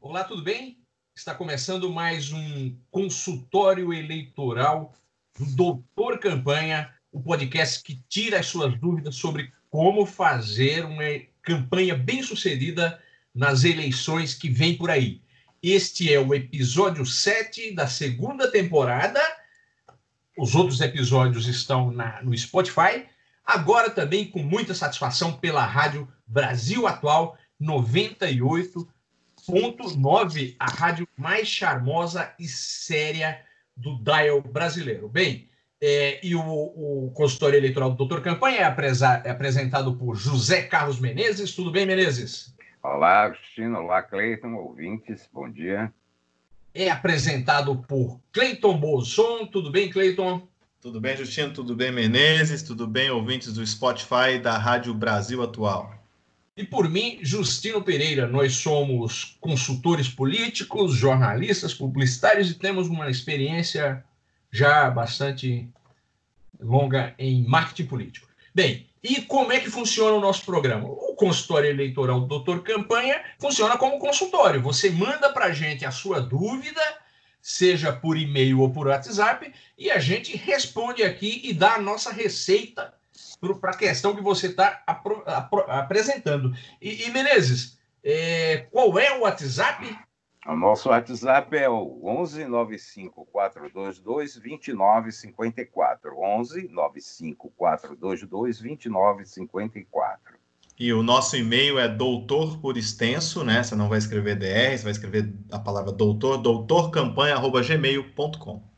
Olá, tudo bem? Está começando mais um consultório eleitoral do Doutor Campanha, o podcast que tira as suas dúvidas sobre como fazer uma campanha bem-sucedida nas eleições que vem por aí. Este é o episódio 7 da segunda temporada. Os outros episódios estão na- no Spotify. Agora também com muita satisfação pela Rádio Brasil Atual 98.9, a rádio mais charmosa e séria do dial brasileiro. Bem, é, e o, o consultório eleitoral do Doutor Campanha é, apresa- é apresentado por José Carlos Menezes. Tudo bem, Menezes? Olá, Agostinho. Olá, Cleiton, ouvintes. Bom dia. É apresentado por Cleiton Bolson. Tudo bem, Cleiton? Tudo bem, Justino? Tudo bem, Menezes? Tudo bem, ouvintes do Spotify da Rádio Brasil Atual? E por mim, Justino Pereira. Nós somos consultores políticos, jornalistas, publicitários e temos uma experiência já bastante longa em marketing político. Bem, e como é que funciona o nosso programa? O consultório eleitoral do Doutor Campanha funciona como consultório. Você manda para a gente a sua dúvida, seja por e-mail ou por WhatsApp, e a gente responde aqui e dá a nossa receita para a questão que você está apresentando. E, e Menezes, é, qual é o WhatsApp? O nosso WhatsApp é o 11 95 422 2954. 11 95 422 2954. E o nosso e-mail é doutor por extenso, né? Você não vai escrever DR, você vai escrever a palavra doutor, doutorcampanha.gmail.com.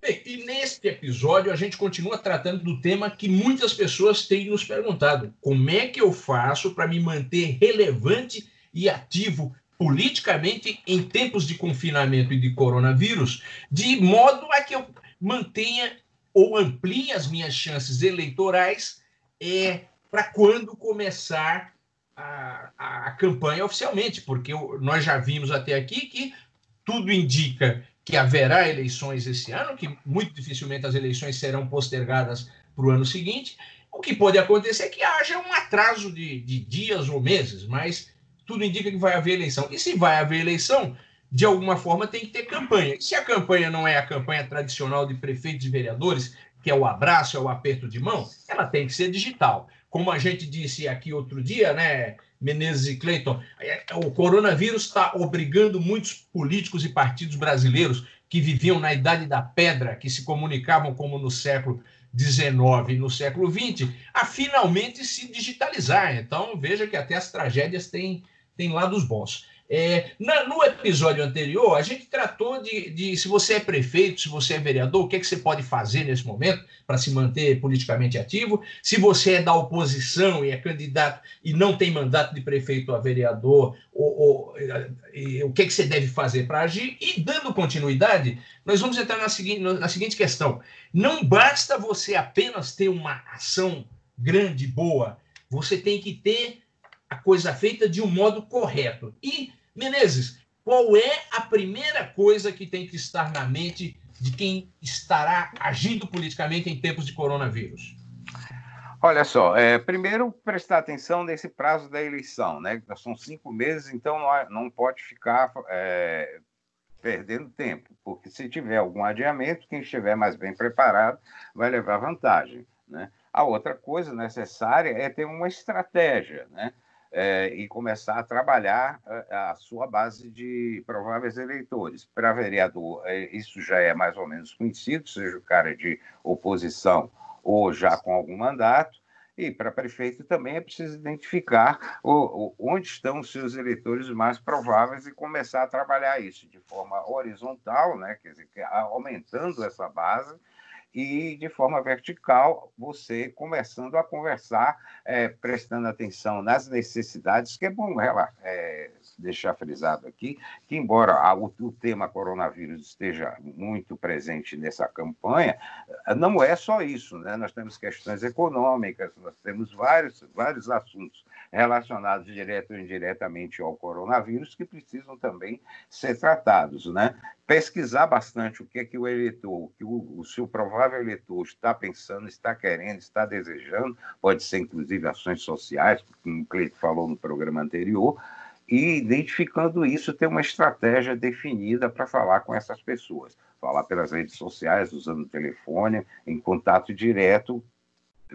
Bem, e neste episódio a gente continua tratando do tema que muitas pessoas têm nos perguntado: como é que eu faço para me manter relevante e ativo politicamente em tempos de confinamento e de coronavírus, de modo a que eu mantenha ou amplie as minhas chances eleitorais é, para quando começar a, a, campanha oficialmente, porque eu, nós já vimos até aqui que tudo indica que haverá eleições esse ano, que muito dificilmente as eleições serão postergadas para o ano seguinte. O que pode acontecer é que haja um atraso de, de dias ou meses, mas tudo indica que vai haver eleição. E se vai haver eleição, de alguma forma tem que ter campanha. E se a campanha não é a campanha tradicional de prefeitos e vereadores, que é o abraço, é o aperto de mão, ela tem que ser digital. Como a gente disse aqui outro dia, né, Menezes e Cleiton, o coronavírus está obrigando muitos políticos e partidos brasileiros que viviam na idade da pedra, que se comunicavam como no século XIX e no século XX, a finalmente se digitalizar. Então, veja que até as tragédias têm, têm lados bons. É, na, no episódio anterior, a gente tratou de, de, se você é prefeito, se você é vereador, o que, é que você pode fazer nesse momento para se manter politicamente ativo. Se você é da oposição e é candidato e não tem mandato de prefeito a vereador, ou, ou, e, o que, é que você deve fazer para agir. E dando continuidade, nós vamos entrar na seguinte, na seguinte questão: não basta você apenas ter uma ação grande, boa, você tem que ter a coisa feita de um modo correto. E Menezes, qual é a primeira coisa que tem que estar na mente de quem estará agindo politicamente em tempos de coronavírus? Olha só, é, primeiro prestar atenção nesse prazo da eleição, né? São cinco meses, então não, pode ficar é, perdendo tempo, porque se tiver algum adiamento, quem estiver mais bem preparado vai levar vantagem, né? A outra coisa necessária é ter uma estratégia, né? É, e começar a trabalhar a, a, sua base de prováveis eleitores. Para vereador, é, isso já é mais ou menos conhecido, seja o cara de oposição ou já com algum mandato. E para prefeito também é preciso identificar o, o, onde estão os seus eleitores mais prováveis e começar a trabalhar isso de forma horizontal, né? quer dizer, aumentando essa base e de forma vertical, você começando a conversar, é, prestando atenção nas necessidades, que é bom é, deixar frisado aqui, que embora o, o tema coronavírus esteja muito presente nessa campanha, não é só isso, né? nós temos questões econômicas, nós temos vários, vários assuntos relacionados direto ou indiretamente ao coronavírus que precisam também ser tratados, né? Pesquisar bastante o que é que o eleitor, o que o, o seu provável eleitor está pensando, está querendo, está desejando, pode ser inclusive ações sociais, como o Cleito falou no programa anterior, e identificando isso, ter uma estratégia definida para falar com essas pessoas. Falar pelas redes sociais, usando o telefone, em contato direto,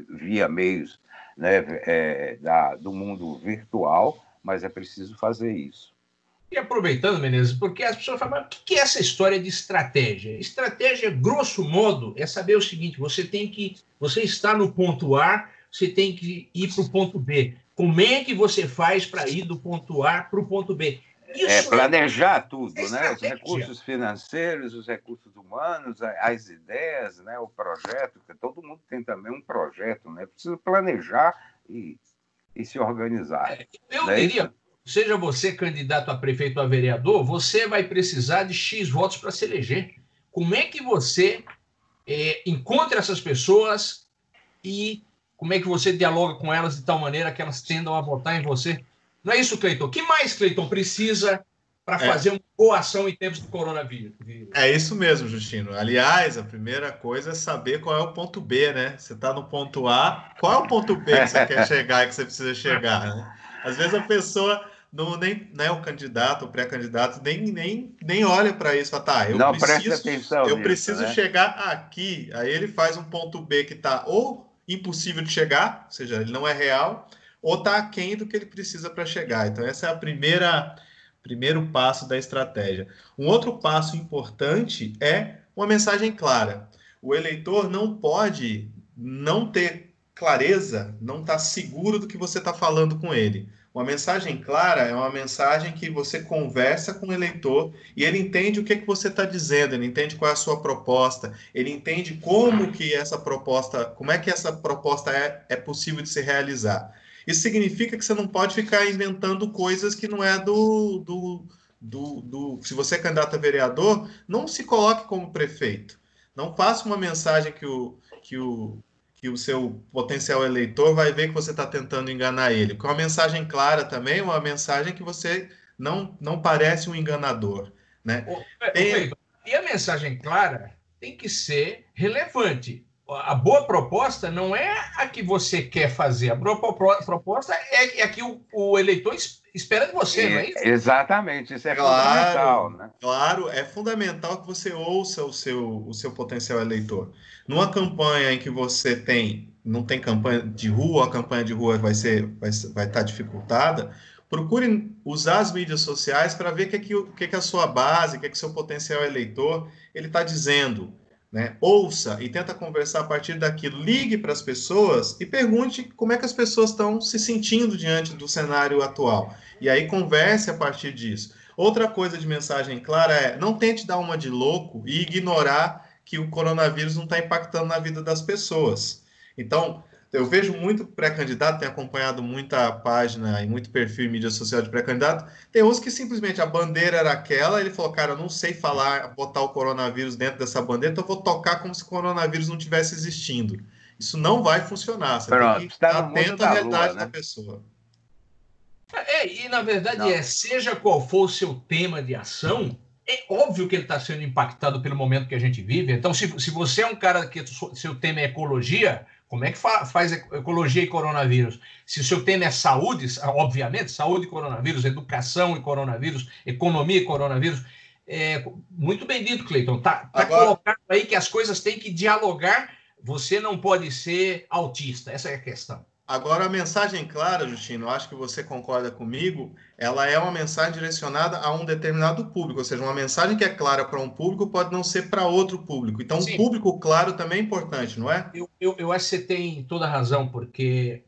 via meios né, é, da, do mundo virtual, mas é preciso fazer isso. E aproveitando, Menezes, porque as pessoas falam, o que é essa história de estratégia? Estratégia, grosso modo, é saber o seguinte: você tem que, você está no ponto A, você tem que ir para o ponto B. Como é que você faz para ir do ponto A para o ponto B? É planejar é... tudo, né? Os recursos financeiros, os recursos humanos, as ideias, né? O projeto, que todo mundo tem também um projeto, né? Precisa planejar e, e se organizar. É, eu é diria, seja você candidato a prefeito ou a vereador, você vai precisar de X votos para se eleger. Como é que você é, encontra essas pessoas e como é que você dialoga com elas de tal maneira que elas tendam a votar em você? Não é isso, Cleiton? O que mais, Cleiton, precisa para é. fazer uma boa ação em tempos do coronavírus? É isso mesmo, Justino. Aliás, a primeira coisa é saber qual é o ponto B, né? Você está no ponto A, qual é o ponto B que você quer chegar e que você precisa chegar? Né? Às vezes a pessoa não nem né, o candidato, o pré-candidato, nem, nem, nem olha para isso. Fala, tá, eu não, preciso, atenção eu nisso, preciso né? chegar aqui. Aí ele faz um ponto B que está ou impossível de chegar, ou seja, ele não é real, ou está aquém do que ele precisa para chegar. Então, essa é a primeira primeiro passo da estratégia. Um outro passo importante é uma mensagem clara. O eleitor não pode não ter clareza, não estar tá seguro do que você está falando com ele. Uma mensagem clara é uma mensagem que você conversa com o eleitor e ele entende o que, que você está dizendo, ele entende qual é a sua proposta, ele entende como que essa proposta, como é que essa proposta é, é possível de se realizar. Isso significa que você não pode ficar inventando coisas que não é do, do, do, do se você é candidato a vereador, não se coloque como prefeito. Não passe uma mensagem que o, que o, que o seu potencial eleitor vai ver que você está tentando enganar ele. Com uma mensagem clara também, uma mensagem que você não, não parece um enganador. Né? Tem... E a mensagem clara tem que ser relevante. A boa proposta não é a que você quer fazer. A boa proposta é, a que o, o eleitor espera de você, é, não é isso? Exatamente, isso é claro, fundamental. Né? Claro, é fundamental que você ouça o seu, o seu potencial eleitor. Numa campanha em que você tem, não tem campanha de rua, a campanha de rua vai ser, vai, vai estar dificultada, procure usar as mídias sociais para ver o que, é que, o que, é que a sua base, o que, é que seu potencial eleitor ele está dizendo. Né? Ouça e tenta conversar a partir daquilo. Ligue para as pessoas e pergunte como é que as pessoas estão se sentindo diante do cenário atual. E aí converse a partir disso. Outra coisa de mensagem clara é não tente dar uma de louco e ignorar que o coronavírus não está impactando na vida das pessoas. Então, eu vejo muito pré-candidato, tenho acompanhado muita página e muito perfil em mídia social de pré-candidato. Tem uns que simplesmente a bandeira era aquela, ele falou, cara, eu não sei falar, botar o coronavírus dentro dessa bandeira, então eu vou tocar como se o coronavírus não tivesse existindo. Isso não vai funcionar. Você Pronto, tem que estar atento à realidade lua, né? da pessoa. É, e na verdade não. é, seja qual for o seu tema de ação, é óbvio que ele está sendo impactado pelo momento que a gente vive. Então, se, se você é um cara que seu tema é ecologia, como é que fa faz ecologia e coronavírus? Se o seu tema é saúde, obviamente, saúde e coronavírus, educação e coronavírus, economia e coronavírus. É, muito bem dito, Cleiton. Está tá Agora... colocado aí que as coisas têm que dialogar. Você não pode ser autista. Essa é a questão. Agora, a mensagem clara, Justino, acho que você concorda comigo, ela é uma mensagem direcionada a um determinado público, ou seja, uma mensagem que é clara para um público pode não ser para outro público. Então, Sim. um público claro também é importante, não é? Eu, eu, eu, acho que você tem toda a razão, porque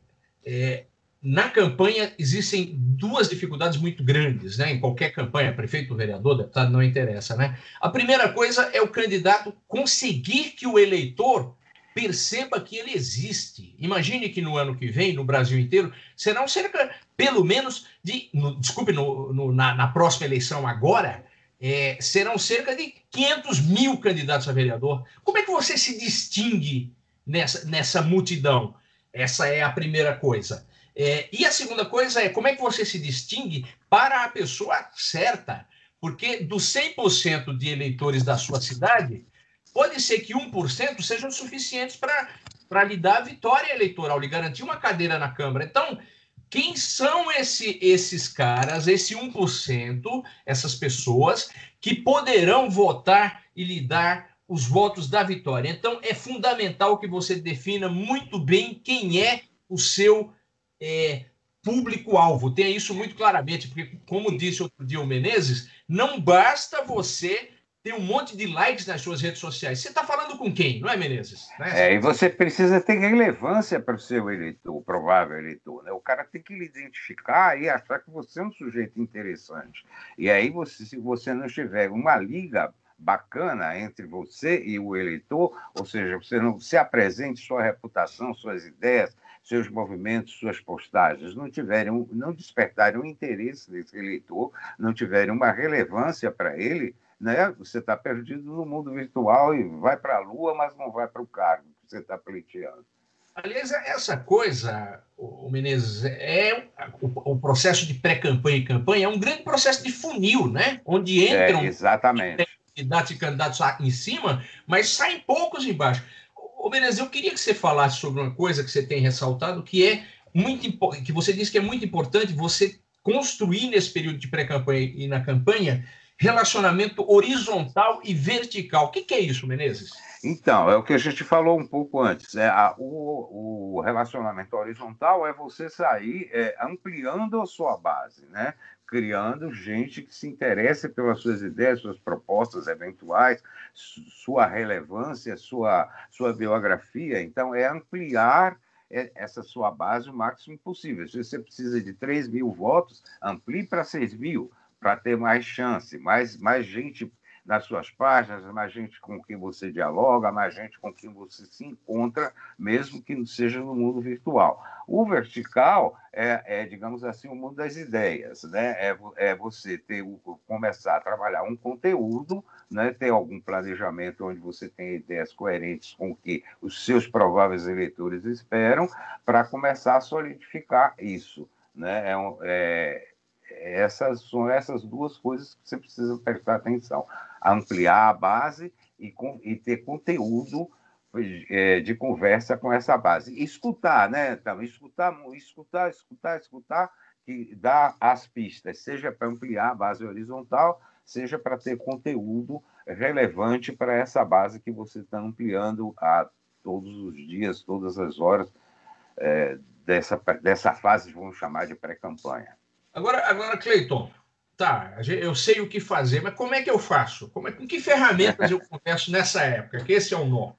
é, na campanha existem duas dificuldades muito grandes, né? Em qualquer campanha, prefeito, vereador, deputado, não interessa, né? A primeira coisa é o candidato conseguir que o eleitor perceba que ele existe. Imagine que no ano que vem, no Brasil inteiro, serão cerca, pelo menos, de. No, desculpe, no, no, na, na, próxima eleição agora, é, serão cerca de 500 mil candidatos a vereador. Como é que você se distingue nessa, nessa multidão? Essa é a primeira coisa. É, e a segunda coisa é como é que você se distingue para a pessoa certa? Porque dos 100% de eleitores da sua cidade, pode ser que 1% sejam suficientes para lhe dar a vitória eleitoral, lhe garantir uma cadeira na Câmara. Então, quem são esse, esses caras, esse 1%, essas pessoas que poderão votar e lhe dar os votos da vitória? Então, é fundamental que você defina muito bem quem é o seu é, público-alvo. Tenha isso muito claramente, porque, como disse outro dia o Menezes, não basta você tem um monte de likes nas suas redes sociais. Você está falando com quem, não é, Menezes? Né? É, e você precisa ter relevância para o seu eleitor, o provável eleitor. Né? O cara tem que lhe identificar e achar que você é um sujeito interessante. E aí, você, se você não tiver uma liga bacana entre você e o eleitor, ou seja, você não se apresente sua reputação, suas ideias, seus movimentos, suas postagens não tiverem, não despertarem o interesse desse eleitor, não tiverem uma relevância para ele, né? Você está perdido no mundo virtual e vai para a Lua, mas não vai para o cargo que você está pleiteando. Aliás, essa coisa, o Menezes, é o, o processo de pré-campanha e campanha é um grande processo de funil, né? Onde é, entram é, exatamente. candidatos e candidatos em cima, mas saem poucos embaixo. Ô, Menezes, eu queria que você falasse sobre uma coisa que você tem ressaltado, que é muito que você disse que é muito importante você construir nesse período de pré-campanha e na campanha relacionamento horizontal e vertical. O que, que, é isso, Menezes? Então, é o que a gente falou um pouco antes. É, a, o, o, relacionamento horizontal é você sair é, ampliando a sua base, né? criando gente que se interesse pelas suas ideias, suas propostas eventuais, sua relevância, sua, sua biografia. Então, é ampliar essa sua base o máximo possível. Se você precisa de 3 mil votos, amplie para 6 mil para ter mais chance, mais, mais gente nas suas páginas, mais gente com quem você dialoga, mais gente com quem você se encontra, mesmo que não seja no mundo virtual. O vertical é, é digamos assim, o mundo das ideias, né? É, é você ter, começar a trabalhar um conteúdo, né? ter algum planejamento onde você tem ideias coerentes com o que os seus prováveis eleitores esperam, para começar a solidificar isso. Né? É, é essas são essas duas coisas que você precisa prestar atenção: ampliar a base e, com, e ter conteúdo é, de conversa com essa base. Escutar, né? Então, escutar, escutar, escutar, escutar, que dá as pistas, seja para ampliar a base horizontal, seja para ter conteúdo relevante para essa base que você está ampliando a todos os dias, todas as horas é, dessa, dessa fase, vamos chamar de pré-campanha. Agora, agora Cleiton, tá, eu sei o que fazer, mas como é que eu faço? Como é, com que ferramentas eu começo nessa época? Que esse é o nó.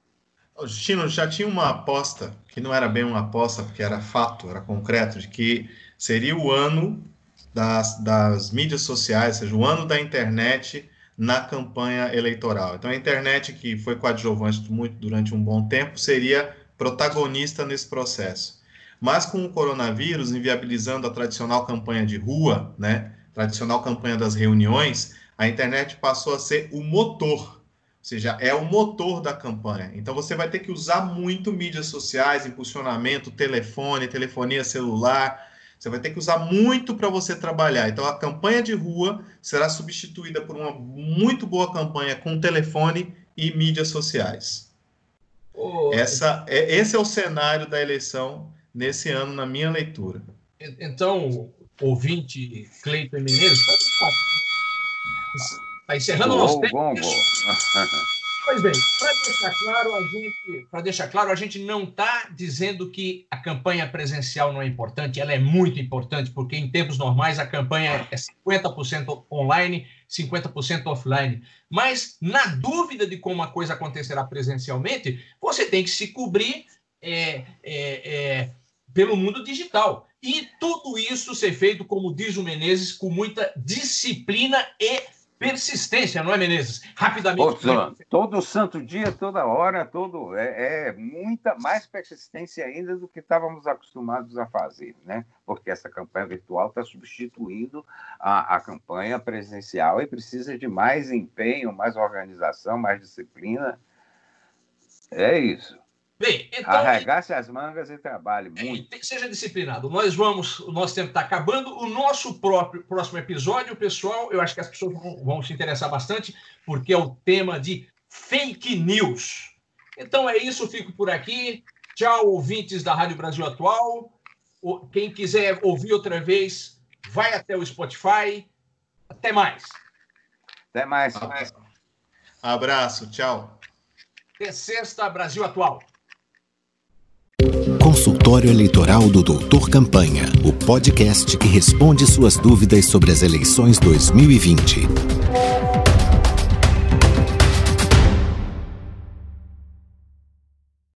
Justino, já tinha uma aposta, que não era bem uma aposta, porque era fato, era concreto, de que seria o ano das, das mídias sociais, ou seja, o ano da internet na campanha eleitoral. Então, a internet, que foi coadjuvante muito durante um bom tempo, seria protagonista nesse processo. Mas com o coronavírus inviabilizando a tradicional campanha de rua, né, tradicional campanha das reuniões, a internet passou a ser o motor, ou seja, é o motor da campanha. Então você vai ter que usar muito mídias sociais, impulsionamento, telefone, telefonia celular. Você vai ter que usar muito para você trabalhar. Então a campanha de rua será substituída por uma muito boa campanha com telefone e mídias sociais. Oh, Essa, é, esse é o cenário da eleição nesse ano, na minha leitura. Então, ouvinte Cleiton Menezes, está encerrando o nosso tempo. Bom, bom. Pois bem, para deixar claro, a gente, para deixar claro, a gente não está dizendo que a campanha presencial não é importante, ela é muito importante, porque em tempos normais a campanha é 50% online, 50% offline. Mas, na dúvida de como a coisa acontecerá presencialmente, você tem que se cobrir é, é, é, pelo mundo digital. E tudo isso ser feito, como diz o Menezes, com muita disciplina e persistência, não é, Menezes? Rapidamente. Ô, todo santo dia, toda hora, todo é, é, muita mais persistência ainda do que estávamos acostumados a fazer, né? Porque essa campanha virtual está substituindo a, a campanha presencial e precisa de mais empenho, mais organização, mais disciplina. É isso. Bem, então. Arregace as mangas e trabalhe é, muito. seja disciplinado. Nós vamos. O nosso tempo está acabando. O nosso próprio próximo episódio, pessoal, eu acho que as pessoas vão, vão se interessar bastante, porque é o tema de fake news. Então é isso, fico por aqui. Tchau, ouvintes da Rádio Brasil Atual. Quem quiser ouvir outra vez, vai até o Spotify. Até mais. Até mais. Abraço, tchau. Até sexta, Brasil Atual. Consultório Eleitoral do Doutor Campanha, o podcast que responde suas dúvidas sobre as eleições 2020.